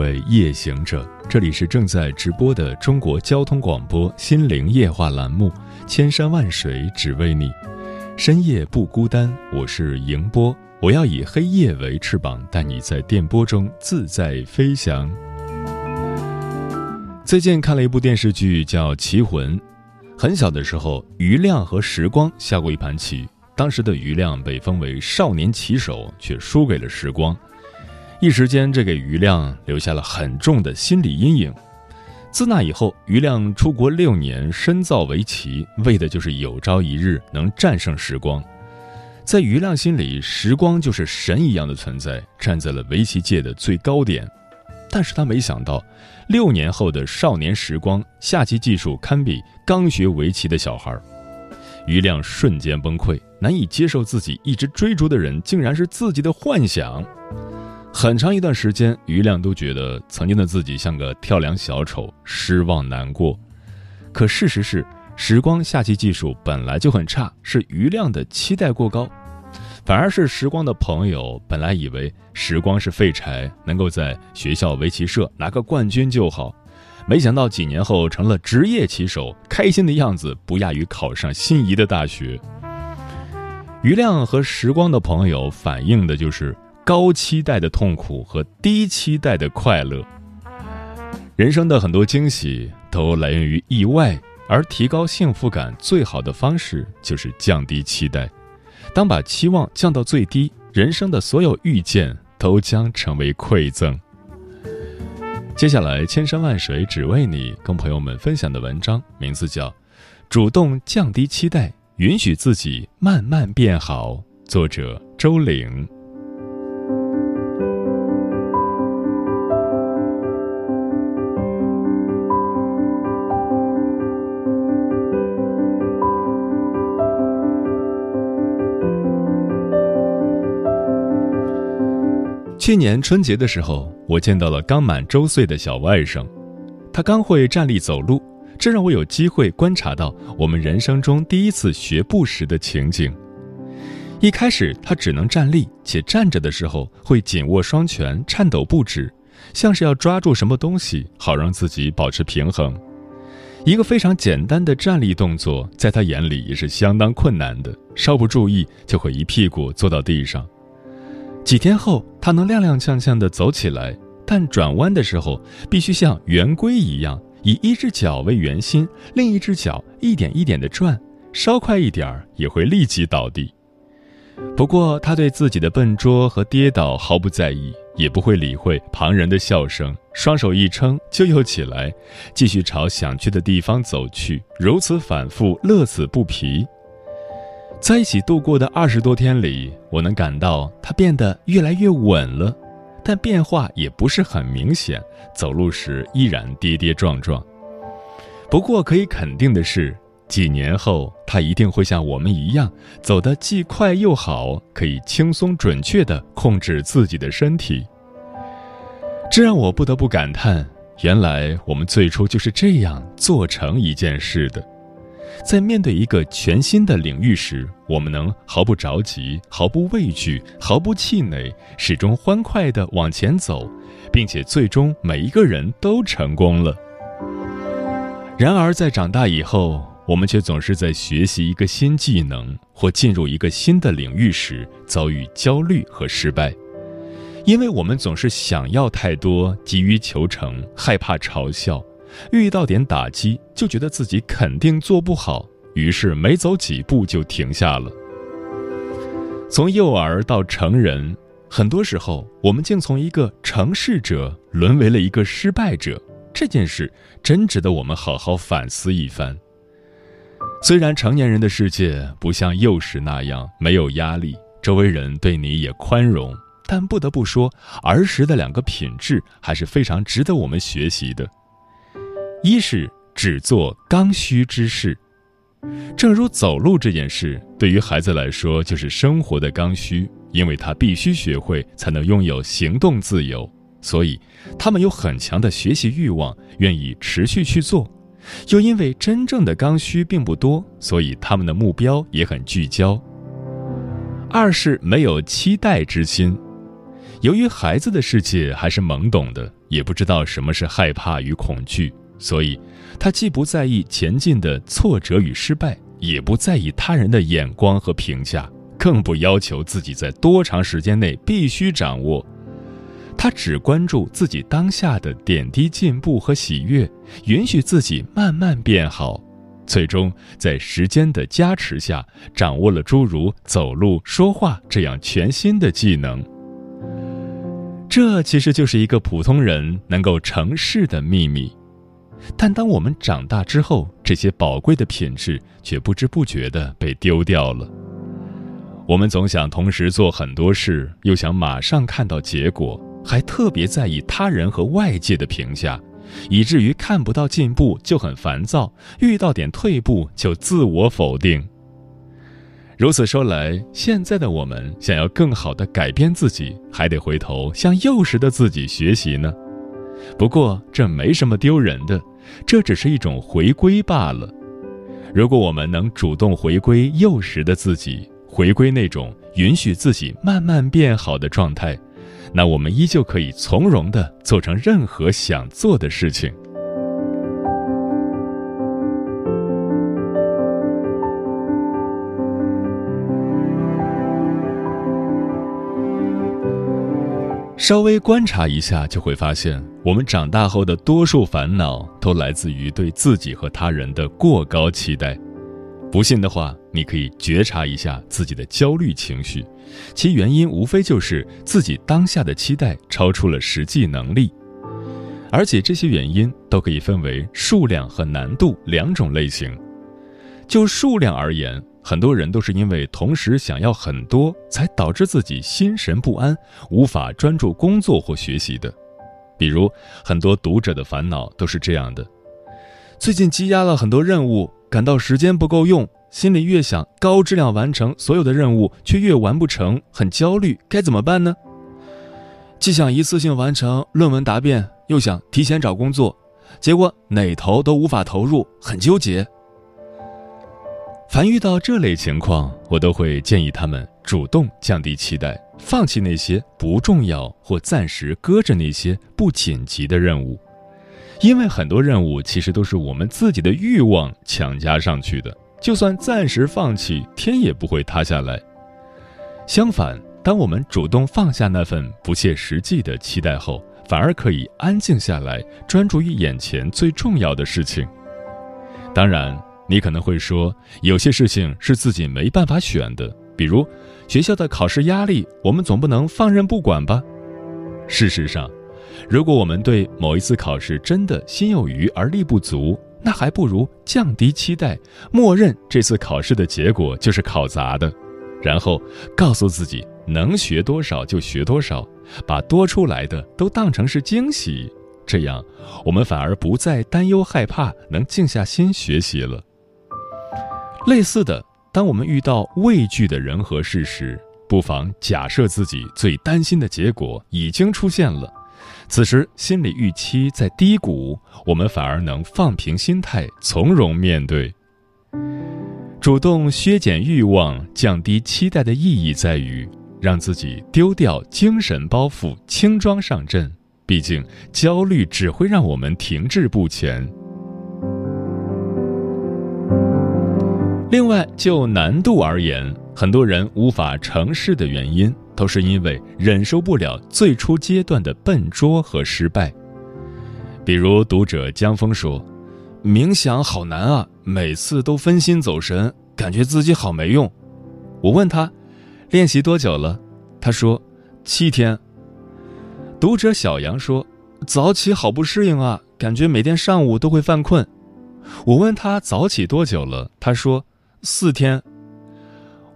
位夜行者，这里是正在直播的中国交通广播心灵夜话栏目《千山万水只为你》，深夜不孤单，我是迎波，我要以黑夜为翅膀，带你在电波中自在飞翔。最近看了一部电视剧，叫《棋魂》。很小的时候，余亮和时光下过一盘棋，当时的余亮被封为少年棋手，却输给了时光。一时间，这给余亮留下了很重的心理阴影。自那以后，余亮出国六年，深造围棋，为的就是有朝一日能战胜时光。在余亮心里，时光就是神一样的存在，站在了围棋界的最高点。但是他没想到，六年后的少年时光，下棋技术堪比刚学围棋的小孩。余亮瞬间崩溃，难以接受自己一直追逐的人竟然是自己的幻想。很长一段时间，余亮都觉得曾经的自己像个跳梁小丑，失望难过。可事实是，时光下棋技术本来就很差，是余亮的期待过高。反而是时光的朋友本来以为时光是废柴，能够在学校围棋社拿个冠军就好，没想到几年后成了职业棋手，开心的样子不亚于考上心仪的大学。余亮和时光的朋友反映的就是。高期待的痛苦和低期待的快乐，人生的很多惊喜都来源于意外，而提高幸福感最好的方式就是降低期待。当把期望降到最低，人生的所有遇见都将成为馈赠。接下来，千山万水只为你，跟朋友们分享的文章名字叫《主动降低期待，允许自己慢慢变好》，作者周岭。去年春节的时候，我见到了刚满周岁的小外甥，他刚会站立走路，这让我有机会观察到我们人生中第一次学步时的情景。一开始，他只能站立，且站着的时候会紧握双拳，颤抖不止，像是要抓住什么东西，好让自己保持平衡。一个非常简单的站立动作，在他眼里也是相当困难的，稍不注意就会一屁股坐到地上。几天后，他能踉踉跄跄地走起来，但转弯的时候必须像圆规一样，以一只脚为圆心，另一只脚一点一点地转，稍快一点儿也会立即倒地。不过，他对自己的笨拙和跌倒毫不在意，也不会理会旁人的笑声，双手一撑就又起来，继续朝想去的地方走去，如此反复，乐此不疲。在一起度过的二十多天里，我能感到他变得越来越稳了，但变化也不是很明显，走路时依然跌跌撞撞。不过可以肯定的是，几年后他一定会像我们一样，走得既快又好，可以轻松准确地控制自己的身体。这让我不得不感叹：原来我们最初就是这样做成一件事的。在面对一个全新的领域时，我们能毫不着急、毫不畏惧、毫不气馁，始终欢快地往前走，并且最终每一个人都成功了。然而，在长大以后，我们却总是在学习一个新技能或进入一个新的领域时遭遇焦虑和失败，因为我们总是想要太多，急于求成，害怕嘲笑。遇到点打击，就觉得自己肯定做不好，于是没走几步就停下了。从幼儿到成人，很多时候我们竟从一个成事者沦为了一个失败者。这件事真值得我们好好反思一番。虽然成年人的世界不像幼时那样没有压力，周围人对你也宽容。但不得不说，儿时的两个品质还是非常值得我们学习的。一是只做刚需之事，正如走路这件事，对于孩子来说就是生活的刚需，因为他必须学会才能拥有行动自由，所以他们有很强的学习欲望，愿意持续去做。又因为真正的刚需并不多，所以他们的目标也很聚焦。二是没有期待之心，由于孩子的世界还是懵懂的，也不知道什么是害怕与恐惧。所以，他既不在意前进的挫折与失败，也不在意他人的眼光和评价，更不要求自己在多长时间内必须掌握。他只关注自己当下的点滴进步和喜悦，允许自己慢慢变好，最终在时间的加持下，掌握了诸如走路、说话这样全新的技能。这其实就是一个普通人能够成事的秘密。但当我们长大之后，这些宝贵的品质却不知不觉地被丢掉了。我们总想同时做很多事，又想马上看到结果，还特别在意他人和外界的评价，以至于看不到进步就很烦躁，遇到点退步就自我否定。如此说来，现在的我们想要更好地改变自己，还得回头向幼时的自己学习呢。不过这没什么丢人的。这只是一种回归罢了。如果我们能主动回归幼时的自己，回归那种允许自己慢慢变好的状态，那我们依旧可以从容地做成任何想做的事情。稍微观察一下，就会发现，我们长大后的多数烦恼都来自于对自己和他人的过高期待。不信的话，你可以觉察一下自己的焦虑情绪，其原因无非就是自己当下的期待超出了实际能力。而且这些原因都可以分为数量和难度两种类型。就数量而言，很多人都是因为同时想要很多，才导致自己心神不安，无法专注工作或学习的。比如，很多读者的烦恼都是这样的：最近积压了很多任务，感到时间不够用，心里越想高质量完成所有的任务，却越完不成，很焦虑，该怎么办呢？既想一次性完成论文答辩，又想提前找工作，结果哪头都无法投入，很纠结。凡遇到这类情况，我都会建议他们主动降低期待，放弃那些不重要或暂时搁着那些不紧急的任务，因为很多任务其实都是我们自己的欲望强加上去的，就算暂时放弃，天也不会塌下来。相反，当我们主动放下那份不切实际的期待后，反而可以安静下来，专注于眼前最重要的事情。当然。你可能会说，有些事情是自己没办法选的，比如学校的考试压力，我们总不能放任不管吧？事实上，如果我们对某一次考试真的心有余而力不足，那还不如降低期待，默认这次考试的结果就是考砸的，然后告诉自己能学多少就学多少，把多出来的都当成是惊喜，这样我们反而不再担忧害怕，能静下心学习了。类似的，当我们遇到畏惧的人和事时，不妨假设自己最担心的结果已经出现了。此时心理预期在低谷，我们反而能放平心态，从容面对。主动削减欲望、降低期待的意义在于，让自己丢掉精神包袱，轻装上阵。毕竟，焦虑只会让我们停滞不前。另外，就难度而言，很多人无法成事的原因，都是因为忍受不了最初阶段的笨拙和失败。比如，读者江峰说：“冥想好难啊，每次都分心走神，感觉自己好没用。”我问他：“练习多久了？”他说：“七天。”读者小杨说：“早起好不适应啊，感觉每天上午都会犯困。”我问他早起多久了，他说。四天，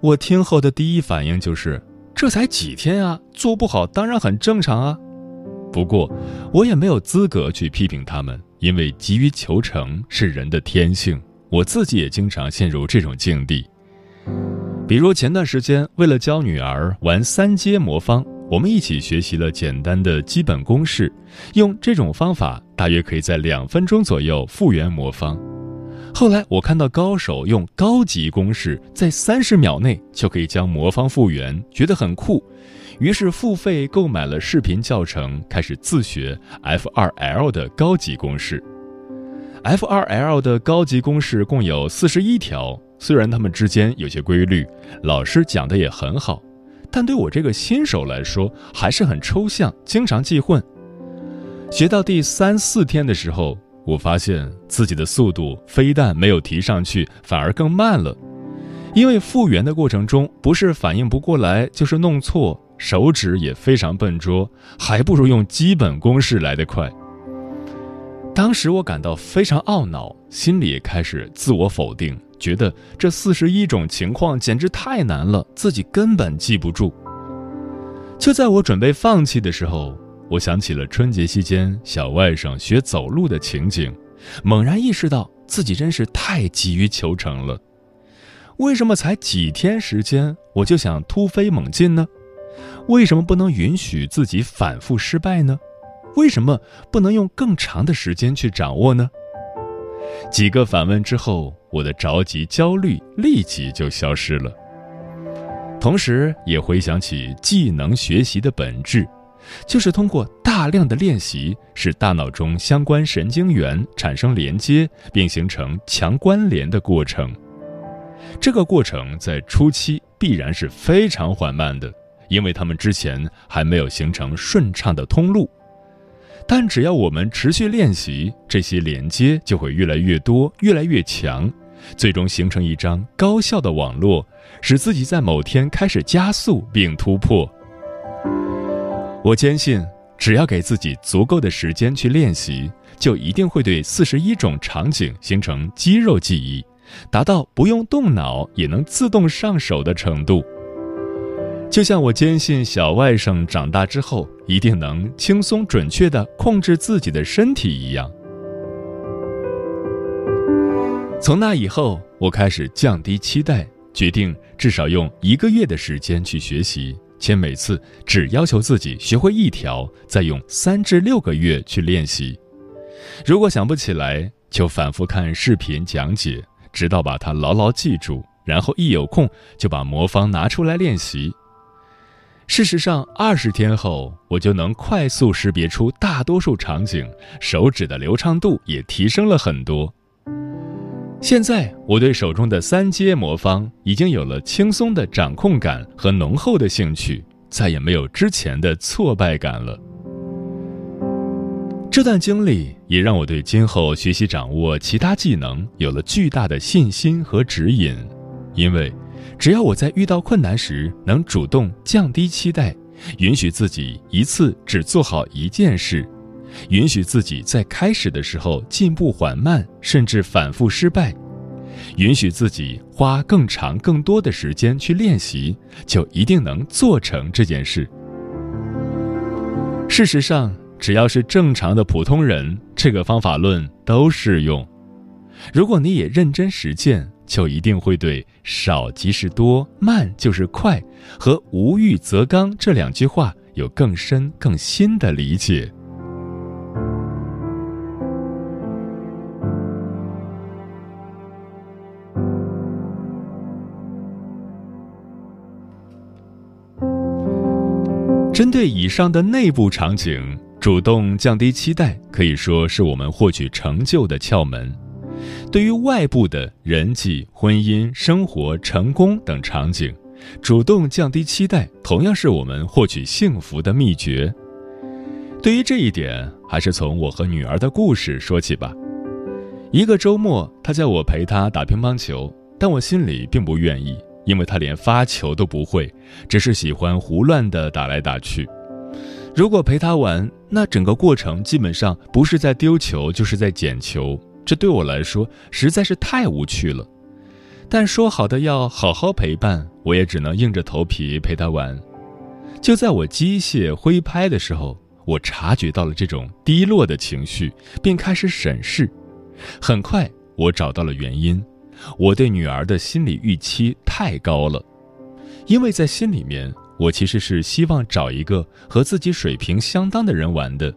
我听后的第一反应就是这才几天啊，做不好当然很正常啊。不过，我也没有资格去批评他们，因为急于求成是人的天性。我自己也经常陷入这种境地。比如前段时间，为了教女儿玩三阶魔方，我们一起学习了简单的基本公式，用这种方法大约可以在两分钟左右复原魔方。后来我看到高手用高级公式，在三十秒内就可以将魔方复原，觉得很酷，于是付费购买了视频教程，开始自学 F 二 L 的高级公式。F 二 L 的高级公式共有四十一条，虽然它们之间有些规律，老师讲的也很好，但对我这个新手来说还是很抽象，经常记混。学到第三四天的时候。我发现自己的速度非但没有提上去，反而更慢了。因为复原的过程中，不是反应不过来，就是弄错，手指也非常笨拙，还不如用基本公式来得快。当时我感到非常懊恼，心里开始自我否定，觉得这四十一种情况简直太难了，自己根本记不住。就在我准备放弃的时候。我想起了春节期间小外甥学走路的情景，猛然意识到自己真是太急于求成了。为什么才几天时间我就想突飞猛进呢？为什么不能允许自己反复失败呢？为什么不能用更长的时间去掌握呢？几个反问之后，我的着急焦虑立即就消失了，同时也回想起技能学习的本质。就是通过大量的练习，使大脑中相关神经元产生连接，并形成强关联的过程。这个过程在初期必然是非常缓慢的，因为他们之前还没有形成顺畅的通路。但只要我们持续练习，这些连接就会越来越多、越来越强，最终形成一张高效的网络，使自己在某天开始加速并突破。我坚信，只要给自己足够的时间去练习，就一定会对四十一种场景形成肌肉记忆，达到不用动脑也能自动上手的程度。就像我坚信小外甥长大之后一定能轻松准确地控制自己的身体一样。从那以后，我开始降低期待，决定至少用一个月的时间去学习。且每次只要求自己学会一条，再用三至六个月去练习。如果想不起来，就反复看视频讲解，直到把它牢牢记住。然后一有空就把魔方拿出来练习。事实上，二十天后，我就能快速识别出大多数场景，手指的流畅度也提升了很多。现在我对手中的三阶魔方已经有了轻松的掌控感和浓厚的兴趣，再也没有之前的挫败感了。这段经历也让我对今后学习掌握其他技能有了巨大的信心和指引，因为只要我在遇到困难时能主动降低期待，允许自己一次只做好一件事。允许自己在开始的时候进步缓慢，甚至反复失败；允许自己花更长、更多的时间去练习，就一定能做成这件事。事实上，只要是正常的普通人，这个方法论都适用。如果你也认真实践，就一定会对“少即是多，慢就是快”和“无欲则刚”这两句话有更深、更新的理解。针对以上的内部场景，主动降低期待，可以说是我们获取成就的窍门。对于外部的人际、婚姻、生活、成功等场景，主动降低期待，同样是我们获取幸福的秘诀。对于这一点，还是从我和女儿的故事说起吧。一个周末，她叫我陪她打乒乓球，但我心里并不愿意。因为他连发球都不会，只是喜欢胡乱的打来打去。如果陪他玩，那整个过程基本上不是在丢球，就是在捡球。这对我来说实在是太无趣了。但说好的要好好陪伴，我也只能硬着头皮陪他玩。就在我机械挥拍的时候，我察觉到了这种低落的情绪，并开始审视。很快，我找到了原因：我对女儿的心理预期太高了。因为在心里面，我其实是希望找一个和自己水平相当的人玩的。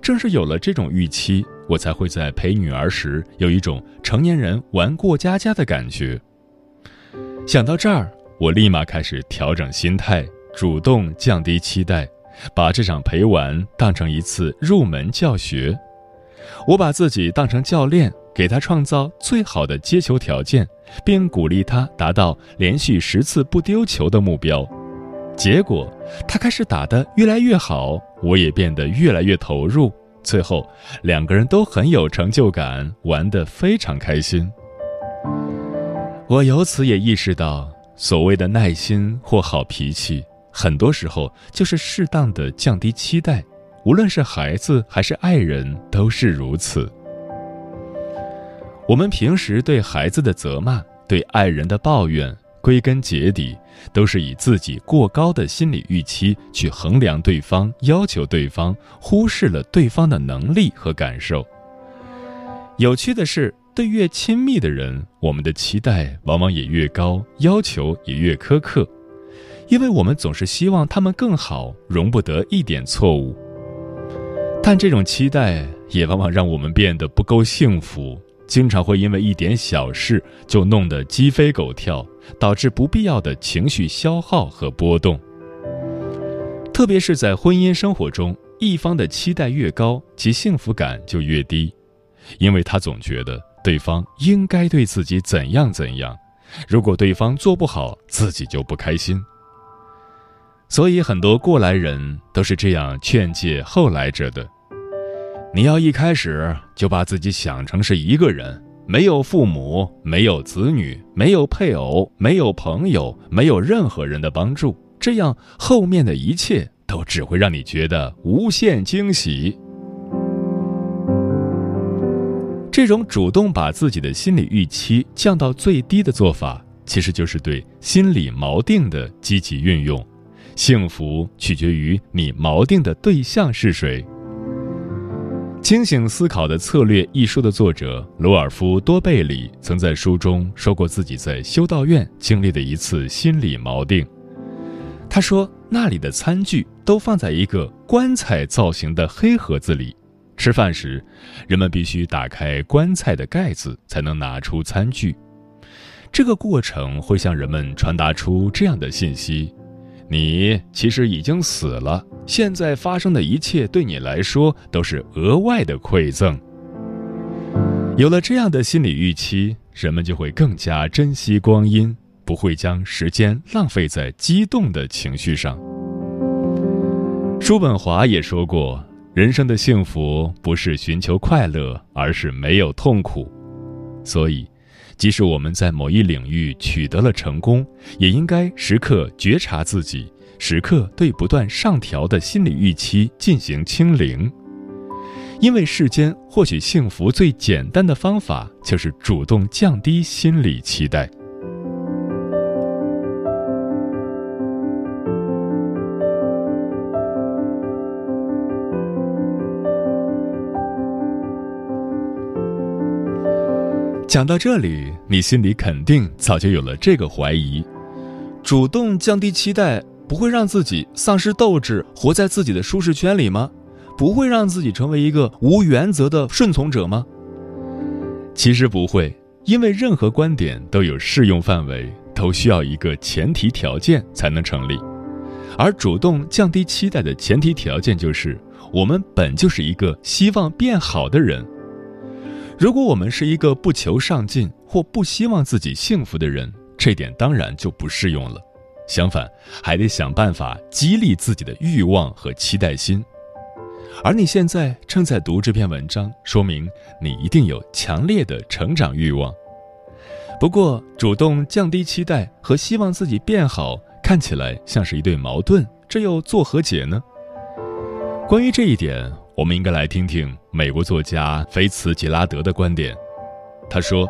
正是有了这种预期，我才会在陪女儿时有一种成年人玩过家家的感觉。想到这儿，我立马开始调整心态，主动降低期待，把这场陪玩当成一次入门教学。我把自己当成教练，给他创造最好的接球条件，并鼓励他达到连续十次不丢球的目标。结果，他开始打得越来越好，我也变得越来越投入。最后，两个人都很有成就感，玩得非常开心。我由此也意识到，所谓的耐心或好脾气，很多时候就是适当的降低期待。无论是孩子还是爱人，都是如此。我们平时对孩子的责骂，对爱人的抱怨，归根结底都是以自己过高的心理预期去衡量对方，要求对方，忽视了对方的能力和感受。有趣的是，对越亲密的人，我们的期待往往也越高，要求也越苛刻，因为我们总是希望他们更好，容不得一点错误。但这种期待也往往让我们变得不够幸福，经常会因为一点小事就弄得鸡飞狗跳，导致不必要的情绪消耗和波动。特别是在婚姻生活中，一方的期待越高，其幸福感就越低，因为他总觉得对方应该对自己怎样怎样，如果对方做不好，自己就不开心。所以，很多过来人都是这样劝诫后来者的。你要一开始就把自己想成是一个人，没有父母，没有子女，没有配偶，没有朋友，没有任何人的帮助，这样后面的一切都只会让你觉得无限惊喜。这种主动把自己的心理预期降到最低的做法，其实就是对心理锚定的积极运用。幸福取决于你锚定的对象是谁。《清醒思考的策略》一书的作者罗尔夫·多贝里曾在书中说过自己在修道院经历的一次心理锚定。他说：“那里的餐具都放在一个棺材造型的黑盒子里，吃饭时，人们必须打开棺材的盖子才能拿出餐具。这个过程会向人们传达出这样的信息。”你其实已经死了，现在发生的一切对你来说都是额外的馈赠。有了这样的心理预期，人们就会更加珍惜光阴，不会将时间浪费在激动的情绪上。叔本华也说过，人生的幸福不是寻求快乐，而是没有痛苦。所以。即使我们在某一领域取得了成功，也应该时刻觉察自己，时刻对不断上调的心理预期进行清零。因为世间获取幸福最简单的方法，就是主动降低心理期待。讲到这里，你心里肯定早就有了这个怀疑：主动降低期待，不会让自己丧失斗志，活在自己的舒适圈里吗？不会让自己成为一个无原则的顺从者吗？其实不会，因为任何观点都有适用范围，都需要一个前提条件才能成立。而主动降低期待的前提条件就是，我们本就是一个希望变好的人。如果我们是一个不求上进或不希望自己幸福的人，这点当然就不适用了。相反，还得想办法激励自己的欲望和期待心。而你现在正在读这篇文章，说明你一定有强烈的成长欲望。不过，主动降低期待和希望自己变好，看起来像是一对矛盾，这又作何解呢？关于这一点。我们应该来听听美国作家菲茨杰拉德的观点。他说：“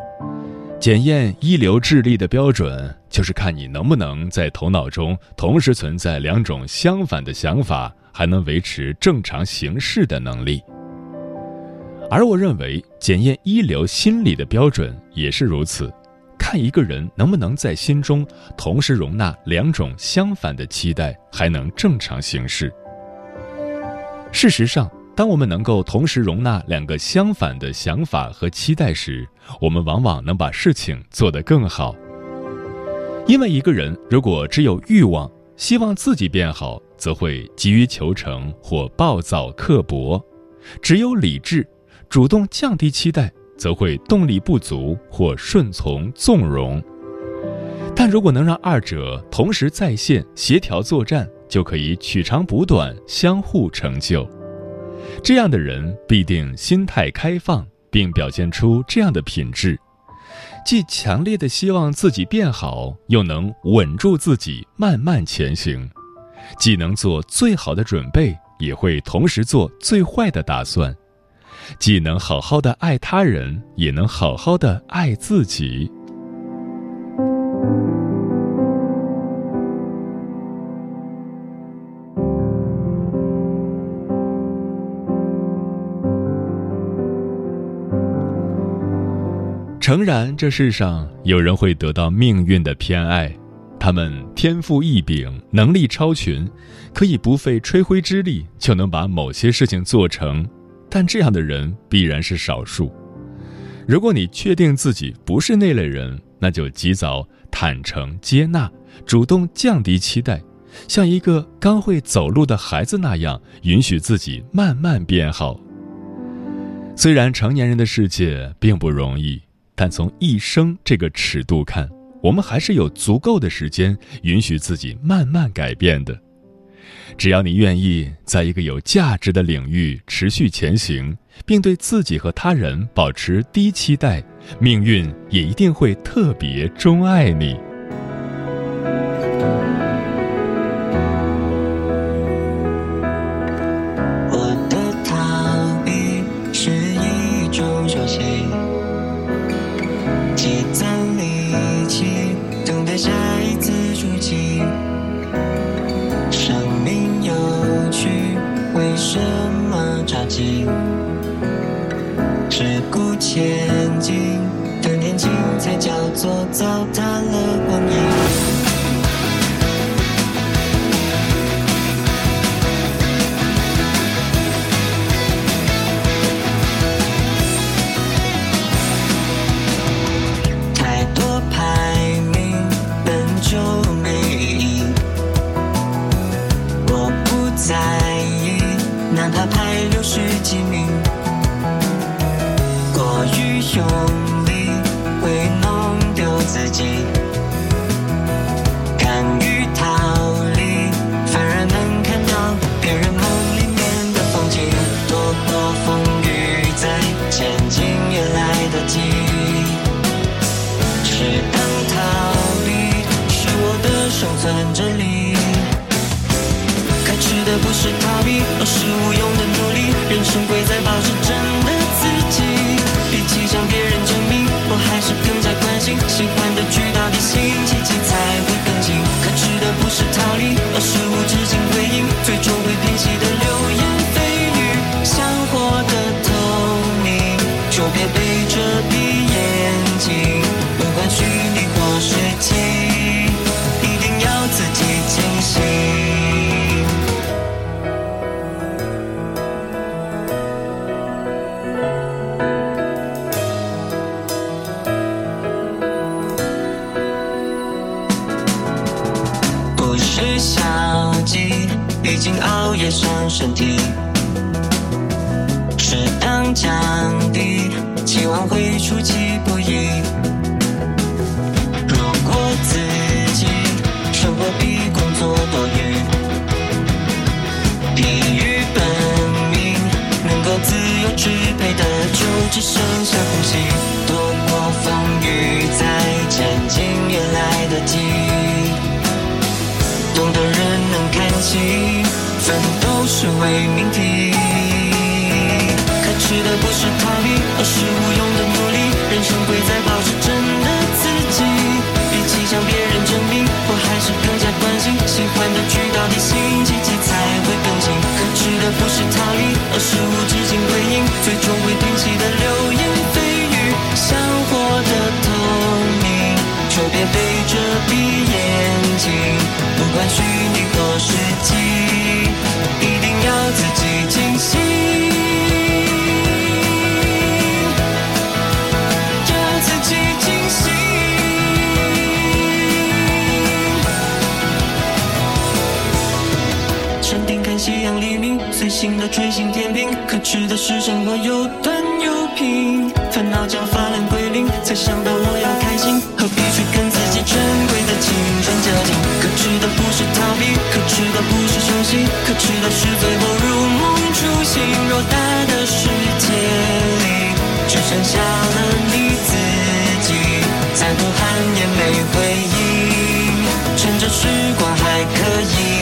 检验一流智力的标准，就是看你能不能在头脑中同时存在两种相反的想法，还能维持正常行事的能力。而我认为，检验一流心理的标准也是如此，看一个人能不能在心中同时容纳两种相反的期待，还能正常行事。事实上，当我们能够同时容纳两个相反的想法和期待时，我们往往能把事情做得更好。因为一个人如果只有欲望，希望自己变好，则会急于求成或暴躁刻薄；只有理智，主动降低期待，则会动力不足或顺从纵容。但如果能让二者同时在线，协调作战，就可以取长补短，相互成就。这样的人必定心态开放，并表现出这样的品质：既强烈的希望自己变好，又能稳住自己，慢慢前行；既能做最好的准备，也会同时做最坏的打算；既能好好的爱他人，也能好好的爱自己。诚然，这世上有人会得到命运的偏爱，他们天赋异禀，能力超群，可以不费吹灰之力就能把某些事情做成。但这样的人必然是少数。如果你确定自己不是那类人，那就及早坦诚接纳，主动降低期待，像一个刚会走路的孩子那样，允许自己慢慢变好。虽然成年人的世界并不容易。但从一生这个尺度看，我们还是有足够的时间允许自己慢慢改变的。只要你愿意在一个有价值的领域持续前行，并对自己和他人保持低期待，命运也一定会特别钟爱你。哪怕排六十几名。过于用力会弄丢自己。心喜欢的剧为命题。可耻的不是逃避，而是无用的努力。人生贵在保持真的自己，比起向别人证明，我还是更加关心喜欢的剧到底星期几才会更新。可耻的不是逃离，而是无止境回应，最终会平息的流言蜚语，想活得透明，就别背着闭眼睛，不管虚拟和实际。自己清醒，要自己清醒。山顶看夕阳黎明，随性的追星天平，可耻的是生活有断有平，烦恼将发烂归零，才想到我要开心，何必去跟自己珍贵的青春较劲？可耻的不是逃避，可耻的不是休息，可耻的是最后如梦初醒。偌大的世界里，只剩下了你自己，再多汗也没回应，趁着时光还可以。